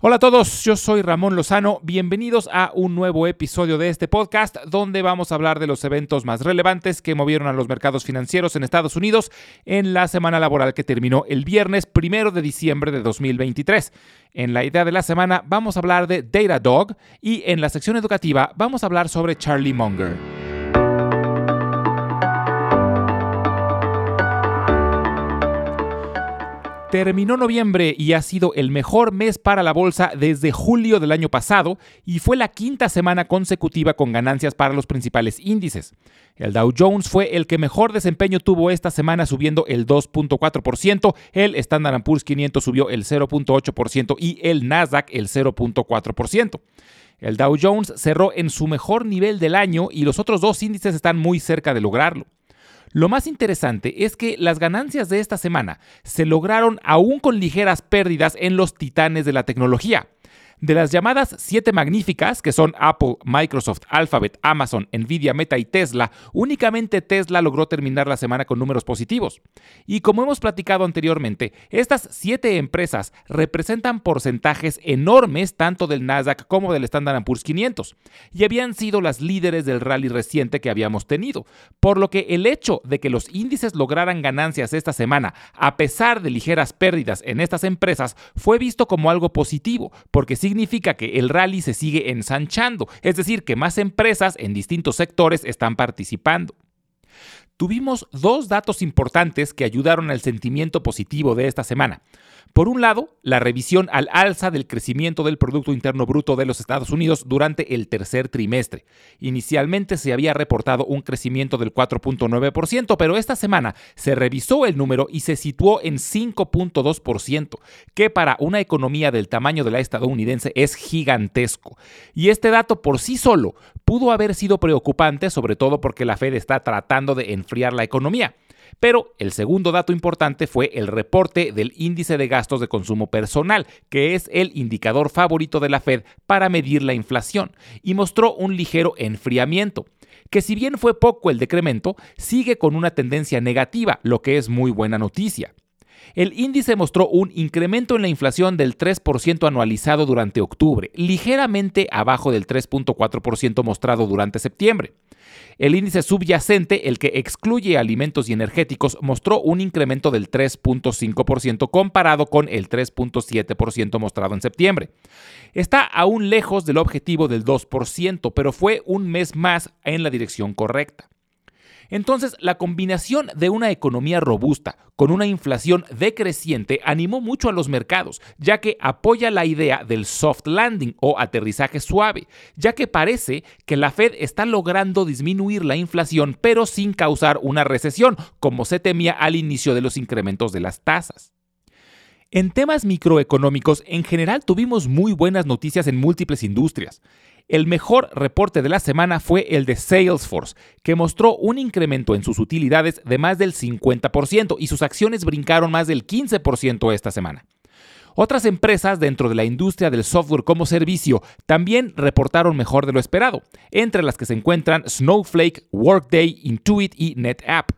Hola a todos, yo soy Ramón Lozano, bienvenidos a un nuevo episodio de este podcast donde vamos a hablar de los eventos más relevantes que movieron a los mercados financieros en Estados Unidos en la semana laboral que terminó el viernes primero de diciembre de 2023. En la idea de la semana vamos a hablar de Datadog y en la sección educativa vamos a hablar sobre Charlie Munger. Terminó noviembre y ha sido el mejor mes para la bolsa desde julio del año pasado y fue la quinta semana consecutiva con ganancias para los principales índices. El Dow Jones fue el que mejor desempeño tuvo esta semana subiendo el 2.4%, el Standard Poor's 500 subió el 0.8% y el Nasdaq el 0.4%. El Dow Jones cerró en su mejor nivel del año y los otros dos índices están muy cerca de lograrlo. Lo más interesante es que las ganancias de esta semana se lograron aún con ligeras pérdidas en los titanes de la tecnología. De las llamadas siete magníficas, que son Apple, Microsoft, Alphabet, Amazon, Nvidia, Meta y Tesla, únicamente Tesla logró terminar la semana con números positivos. Y como hemos platicado anteriormente, estas siete empresas representan porcentajes enormes tanto del Nasdaq como del Standard Poor's 500, y habían sido las líderes del rally reciente que habíamos tenido, por lo que el hecho de que los índices lograran ganancias esta semana, a pesar de ligeras pérdidas en estas empresas, fue visto como algo positivo, porque si significa que el rally se sigue ensanchando, es decir, que más empresas en distintos sectores están participando. Tuvimos dos datos importantes que ayudaron al sentimiento positivo de esta semana. Por un lado, la revisión al alza del crecimiento del Producto Interno Bruto de los Estados Unidos durante el tercer trimestre. Inicialmente se había reportado un crecimiento del 4.9%, pero esta semana se revisó el número y se situó en 5.2%, que para una economía del tamaño de la estadounidense es gigantesco. Y este dato por sí solo pudo haber sido preocupante, sobre todo porque la Fed está tratando de enfriar la economía. Pero el segundo dato importante fue el reporte del índice de gastos de consumo personal, que es el indicador favorito de la Fed para medir la inflación, y mostró un ligero enfriamiento que si bien fue poco el decremento, sigue con una tendencia negativa, lo que es muy buena noticia. El índice mostró un incremento en la inflación del 3% anualizado durante octubre, ligeramente abajo del 3.4% mostrado durante septiembre. El índice subyacente, el que excluye alimentos y energéticos, mostró un incremento del 3.5% comparado con el 3.7% mostrado en septiembre. Está aún lejos del objetivo del 2%, pero fue un mes más en la dirección correcta. Entonces, la combinación de una economía robusta con una inflación decreciente animó mucho a los mercados, ya que apoya la idea del soft landing o aterrizaje suave, ya que parece que la Fed está logrando disminuir la inflación pero sin causar una recesión, como se temía al inicio de los incrementos de las tasas. En temas microeconómicos, en general tuvimos muy buenas noticias en múltiples industrias. El mejor reporte de la semana fue el de Salesforce, que mostró un incremento en sus utilidades de más del 50% y sus acciones brincaron más del 15% esta semana. Otras empresas dentro de la industria del software como servicio también reportaron mejor de lo esperado, entre las que se encuentran Snowflake, Workday, Intuit y NetApp.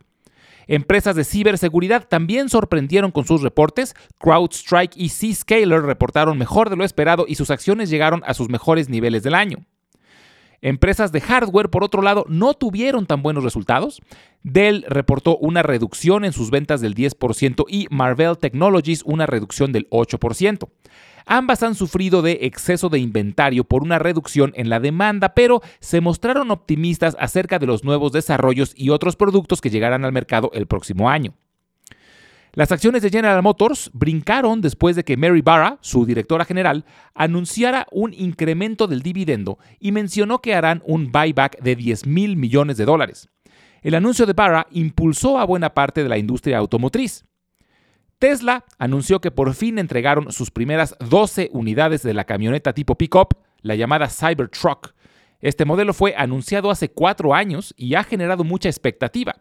Empresas de ciberseguridad también sorprendieron con sus reportes. CrowdStrike y Zscaler reportaron mejor de lo esperado y sus acciones llegaron a sus mejores niveles del año. Empresas de hardware, por otro lado, no tuvieron tan buenos resultados. Dell reportó una reducción en sus ventas del 10% y Marvell Technologies una reducción del 8%. Ambas han sufrido de exceso de inventario por una reducción en la demanda, pero se mostraron optimistas acerca de los nuevos desarrollos y otros productos que llegarán al mercado el próximo año. Las acciones de General Motors brincaron después de que Mary Barra, su directora general, anunciara un incremento del dividendo y mencionó que harán un buyback de 10 mil millones de dólares. El anuncio de Barra impulsó a buena parte de la industria automotriz. Tesla anunció que por fin entregaron sus primeras 12 unidades de la camioneta tipo pickup, la llamada Cybertruck. Este modelo fue anunciado hace cuatro años y ha generado mucha expectativa.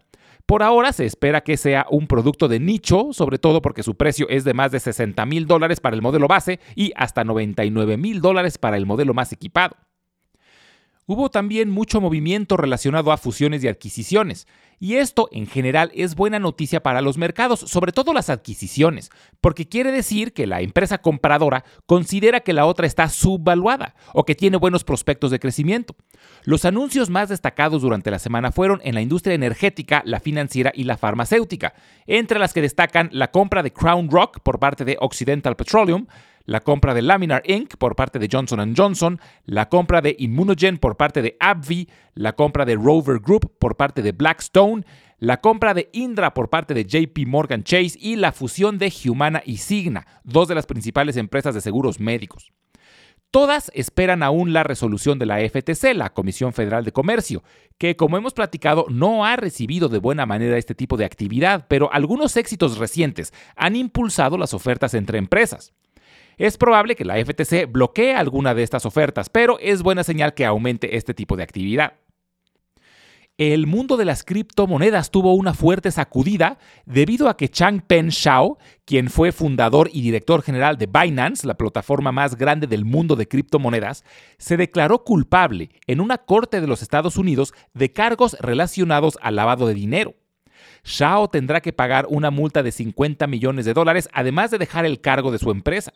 Por ahora se espera que sea un producto de nicho, sobre todo porque su precio es de más de 60 mil dólares para el modelo base y hasta 99 mil dólares para el modelo más equipado. Hubo también mucho movimiento relacionado a fusiones y adquisiciones, y esto en general es buena noticia para los mercados, sobre todo las adquisiciones, porque quiere decir que la empresa compradora considera que la otra está subvaluada o que tiene buenos prospectos de crecimiento. Los anuncios más destacados durante la semana fueron en la industria energética, la financiera y la farmacéutica, entre las que destacan la compra de Crown Rock por parte de Occidental Petroleum, la compra de Laminar Inc. por parte de Johnson Johnson, la compra de Immunogen por parte de AbbVie, la compra de Rover Group por parte de Blackstone, la compra de Indra por parte de JP Morgan Chase y la fusión de Humana y Signa, dos de las principales empresas de seguros médicos. Todas esperan aún la resolución de la FTC, la Comisión Federal de Comercio, que como hemos platicado no ha recibido de buena manera este tipo de actividad, pero algunos éxitos recientes han impulsado las ofertas entre empresas. Es probable que la FTC bloquee alguna de estas ofertas, pero es buena señal que aumente este tipo de actividad. El mundo de las criptomonedas tuvo una fuerte sacudida debido a que Changpeng Shao, quien fue fundador y director general de Binance, la plataforma más grande del mundo de criptomonedas, se declaró culpable en una corte de los Estados Unidos de cargos relacionados al lavado de dinero. Shao tendrá que pagar una multa de 50 millones de dólares, además de dejar el cargo de su empresa.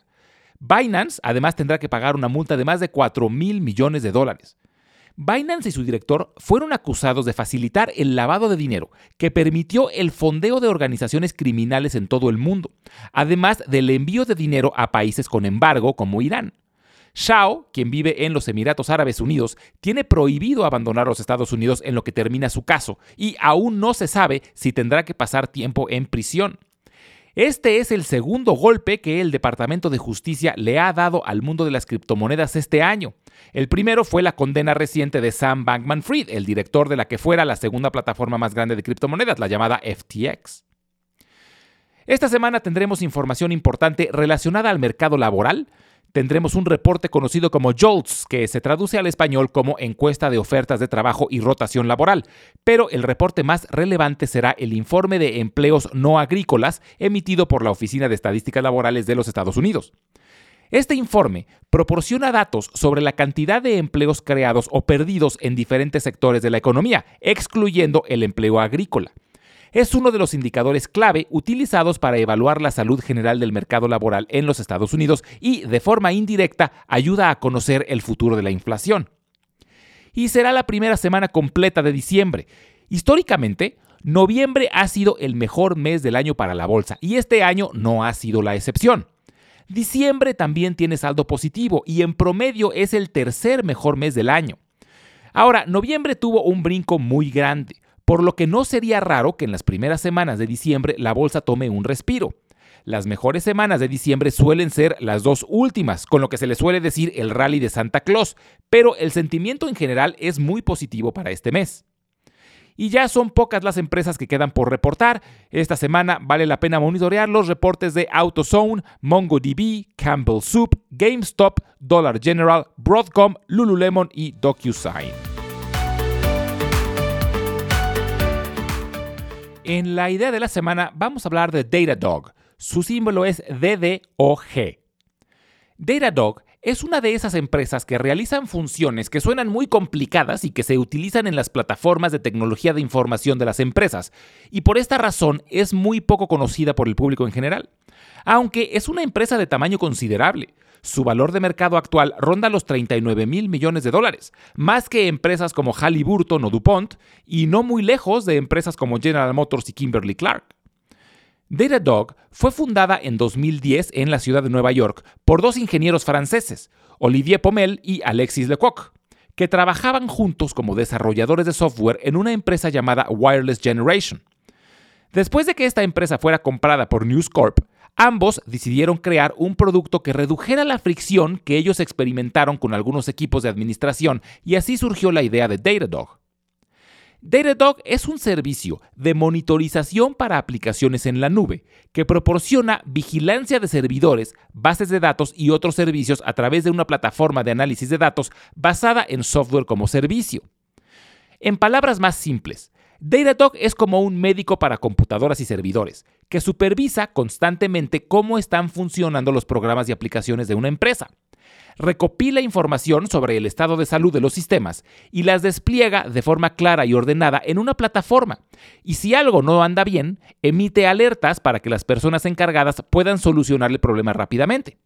Binance además tendrá que pagar una multa de más de 4 mil millones de dólares. Binance y su director fueron acusados de facilitar el lavado de dinero que permitió el fondeo de organizaciones criminales en todo el mundo, además del envío de dinero a países con embargo como Irán. Shao, quien vive en los Emiratos Árabes Unidos, tiene prohibido abandonar los Estados Unidos en lo que termina su caso y aún no se sabe si tendrá que pasar tiempo en prisión. Este es el segundo golpe que el Departamento de Justicia le ha dado al mundo de las criptomonedas este año. El primero fue la condena reciente de Sam Bankman Fried, el director de la que fuera la segunda plataforma más grande de criptomonedas, la llamada FTX. Esta semana tendremos información importante relacionada al mercado laboral, tendremos un reporte conocido como JOLTS, que se traduce al español como encuesta de ofertas de trabajo y rotación laboral, pero el reporte más relevante será el informe de empleos no agrícolas emitido por la Oficina de Estadísticas Laborales de los Estados Unidos. Este informe proporciona datos sobre la cantidad de empleos creados o perdidos en diferentes sectores de la economía, excluyendo el empleo agrícola es uno de los indicadores clave utilizados para evaluar la salud general del mercado laboral en los Estados Unidos y, de forma indirecta, ayuda a conocer el futuro de la inflación. Y será la primera semana completa de diciembre. Históricamente, noviembre ha sido el mejor mes del año para la bolsa y este año no ha sido la excepción. Diciembre también tiene saldo positivo y en promedio es el tercer mejor mes del año. Ahora, noviembre tuvo un brinco muy grande por lo que no sería raro que en las primeras semanas de diciembre la bolsa tome un respiro. Las mejores semanas de diciembre suelen ser las dos últimas, con lo que se le suele decir el rally de Santa Claus, pero el sentimiento en general es muy positivo para este mes. Y ya son pocas las empresas que quedan por reportar. Esta semana vale la pena monitorear los reportes de AutoZone, MongoDB, Campbell Soup, GameStop, Dollar General, Broadcom, Lululemon y DocuSign. En la idea de la semana vamos a hablar de Datadog. Su símbolo es DDOG. Datadog es una de esas empresas que realizan funciones que suenan muy complicadas y que se utilizan en las plataformas de tecnología de información de las empresas, y por esta razón es muy poco conocida por el público en general. Aunque es una empresa de tamaño considerable, su valor de mercado actual ronda los 39 mil millones de dólares, más que empresas como Halliburton o DuPont, y no muy lejos de empresas como General Motors y Kimberly Clark. Datadog fue fundada en 2010 en la ciudad de Nueva York por dos ingenieros franceses, Olivier Pommel y Alexis Lecoq, que trabajaban juntos como desarrolladores de software en una empresa llamada Wireless Generation. Después de que esta empresa fuera comprada por News Corp, Ambos decidieron crear un producto que redujera la fricción que ellos experimentaron con algunos equipos de administración y así surgió la idea de Datadog. Datadog es un servicio de monitorización para aplicaciones en la nube que proporciona vigilancia de servidores, bases de datos y otros servicios a través de una plataforma de análisis de datos basada en software como servicio. En palabras más simples, Datadog es como un médico para computadoras y servidores, que supervisa constantemente cómo están funcionando los programas y aplicaciones de una empresa. recopila información sobre el estado de salud de los sistemas y las despliega de forma clara y ordenada en una plataforma. Y si algo no anda bien, emite alertas para que las personas encargadas puedan solucionar el problema rápidamente.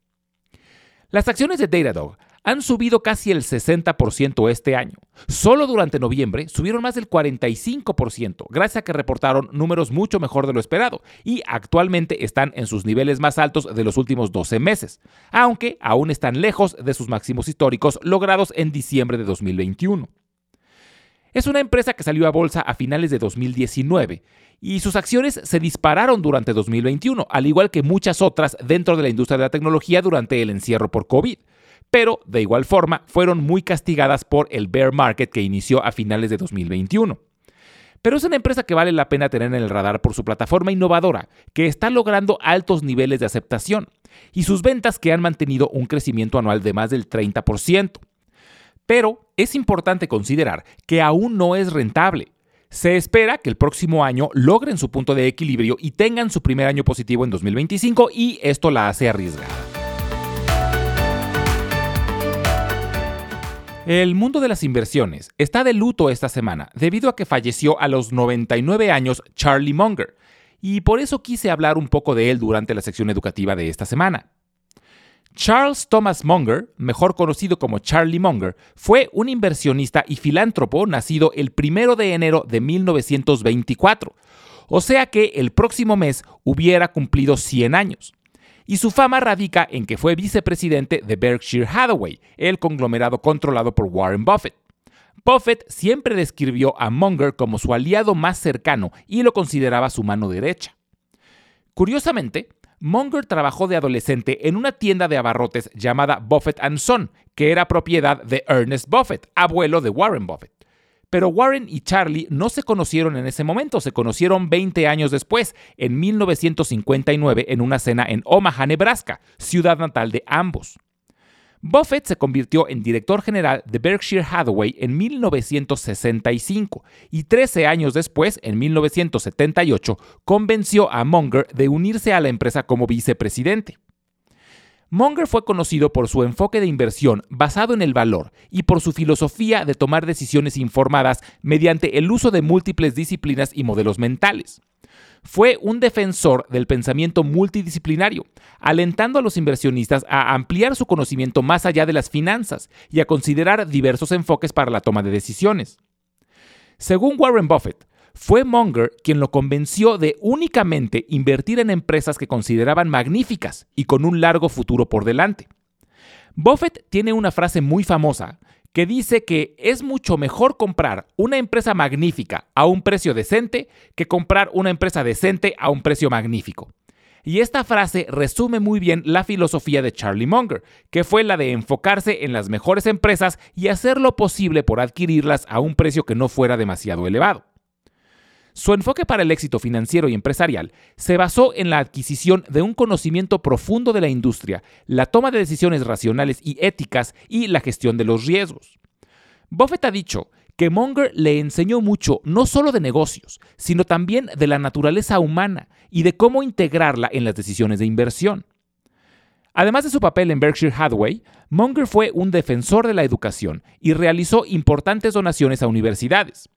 Las acciones de Datadog han subido casi el 60% este año. Solo durante noviembre subieron más del 45%, gracias a que reportaron números mucho mejor de lo esperado y actualmente están en sus niveles más altos de los últimos 12 meses, aunque aún están lejos de sus máximos históricos logrados en diciembre de 2021. Es una empresa que salió a bolsa a finales de 2019 y sus acciones se dispararon durante 2021, al igual que muchas otras dentro de la industria de la tecnología durante el encierro por COVID pero de igual forma fueron muy castigadas por el bear market que inició a finales de 2021. Pero es una empresa que vale la pena tener en el radar por su plataforma innovadora, que está logrando altos niveles de aceptación, y sus ventas que han mantenido un crecimiento anual de más del 30%. Pero es importante considerar que aún no es rentable. Se espera que el próximo año logren su punto de equilibrio y tengan su primer año positivo en 2025 y esto la hace arriesgada. El mundo de las inversiones está de luto esta semana debido a que falleció a los 99 años Charlie Munger, y por eso quise hablar un poco de él durante la sección educativa de esta semana. Charles Thomas Munger, mejor conocido como Charlie Munger, fue un inversionista y filántropo nacido el 1 de enero de 1924, o sea que el próximo mes hubiera cumplido 100 años y su fama radica en que fue vicepresidente de Berkshire Hathaway, el conglomerado controlado por Warren Buffett. Buffett siempre describió a Munger como su aliado más cercano y lo consideraba su mano derecha. Curiosamente, Munger trabajó de adolescente en una tienda de abarrotes llamada Buffett Son, que era propiedad de Ernest Buffett, abuelo de Warren Buffett. Pero Warren y Charlie no se conocieron en ese momento, se conocieron 20 años después, en 1959, en una cena en Omaha, Nebraska, ciudad natal de ambos. Buffett se convirtió en director general de Berkshire Hathaway en 1965 y 13 años después, en 1978, convenció a Munger de unirse a la empresa como vicepresidente. Munger fue conocido por su enfoque de inversión basado en el valor y por su filosofía de tomar decisiones informadas mediante el uso de múltiples disciplinas y modelos mentales. Fue un defensor del pensamiento multidisciplinario, alentando a los inversionistas a ampliar su conocimiento más allá de las finanzas y a considerar diversos enfoques para la toma de decisiones. Según Warren Buffett, fue Munger quien lo convenció de únicamente invertir en empresas que consideraban magníficas y con un largo futuro por delante. Buffett tiene una frase muy famosa que dice que es mucho mejor comprar una empresa magnífica a un precio decente que comprar una empresa decente a un precio magnífico. Y esta frase resume muy bien la filosofía de Charlie Munger, que fue la de enfocarse en las mejores empresas y hacer lo posible por adquirirlas a un precio que no fuera demasiado elevado. Su enfoque para el éxito financiero y empresarial se basó en la adquisición de un conocimiento profundo de la industria, la toma de decisiones racionales y éticas y la gestión de los riesgos. Buffett ha dicho que Munger le enseñó mucho no solo de negocios, sino también de la naturaleza humana y de cómo integrarla en las decisiones de inversión. Además de su papel en Berkshire Hathaway, Munger fue un defensor de la educación y realizó importantes donaciones a universidades.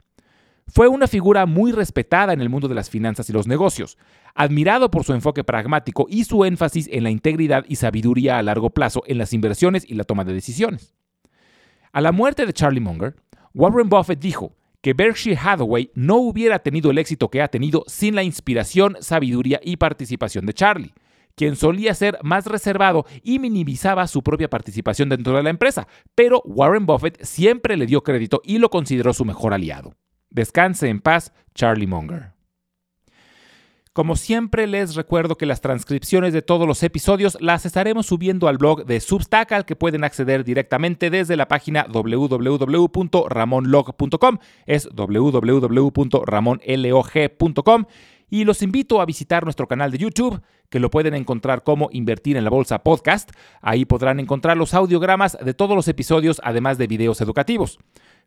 Fue una figura muy respetada en el mundo de las finanzas y los negocios, admirado por su enfoque pragmático y su énfasis en la integridad y sabiduría a largo plazo en las inversiones y la toma de decisiones. A la muerte de Charlie Munger, Warren Buffett dijo que Berkshire Hathaway no hubiera tenido el éxito que ha tenido sin la inspiración, sabiduría y participación de Charlie, quien solía ser más reservado y minimizaba su propia participación dentro de la empresa, pero Warren Buffett siempre le dio crédito y lo consideró su mejor aliado. Descanse en paz, Charlie Munger. Como siempre les recuerdo que las transcripciones de todos los episodios las estaremos subiendo al blog de Substack al que pueden acceder directamente desde la página www.ramonlog.com. Es www.ramonlog.com y los invito a visitar nuestro canal de YouTube, que lo pueden encontrar como Invertir en la Bolsa Podcast. Ahí podrán encontrar los audiogramas de todos los episodios, además de videos educativos.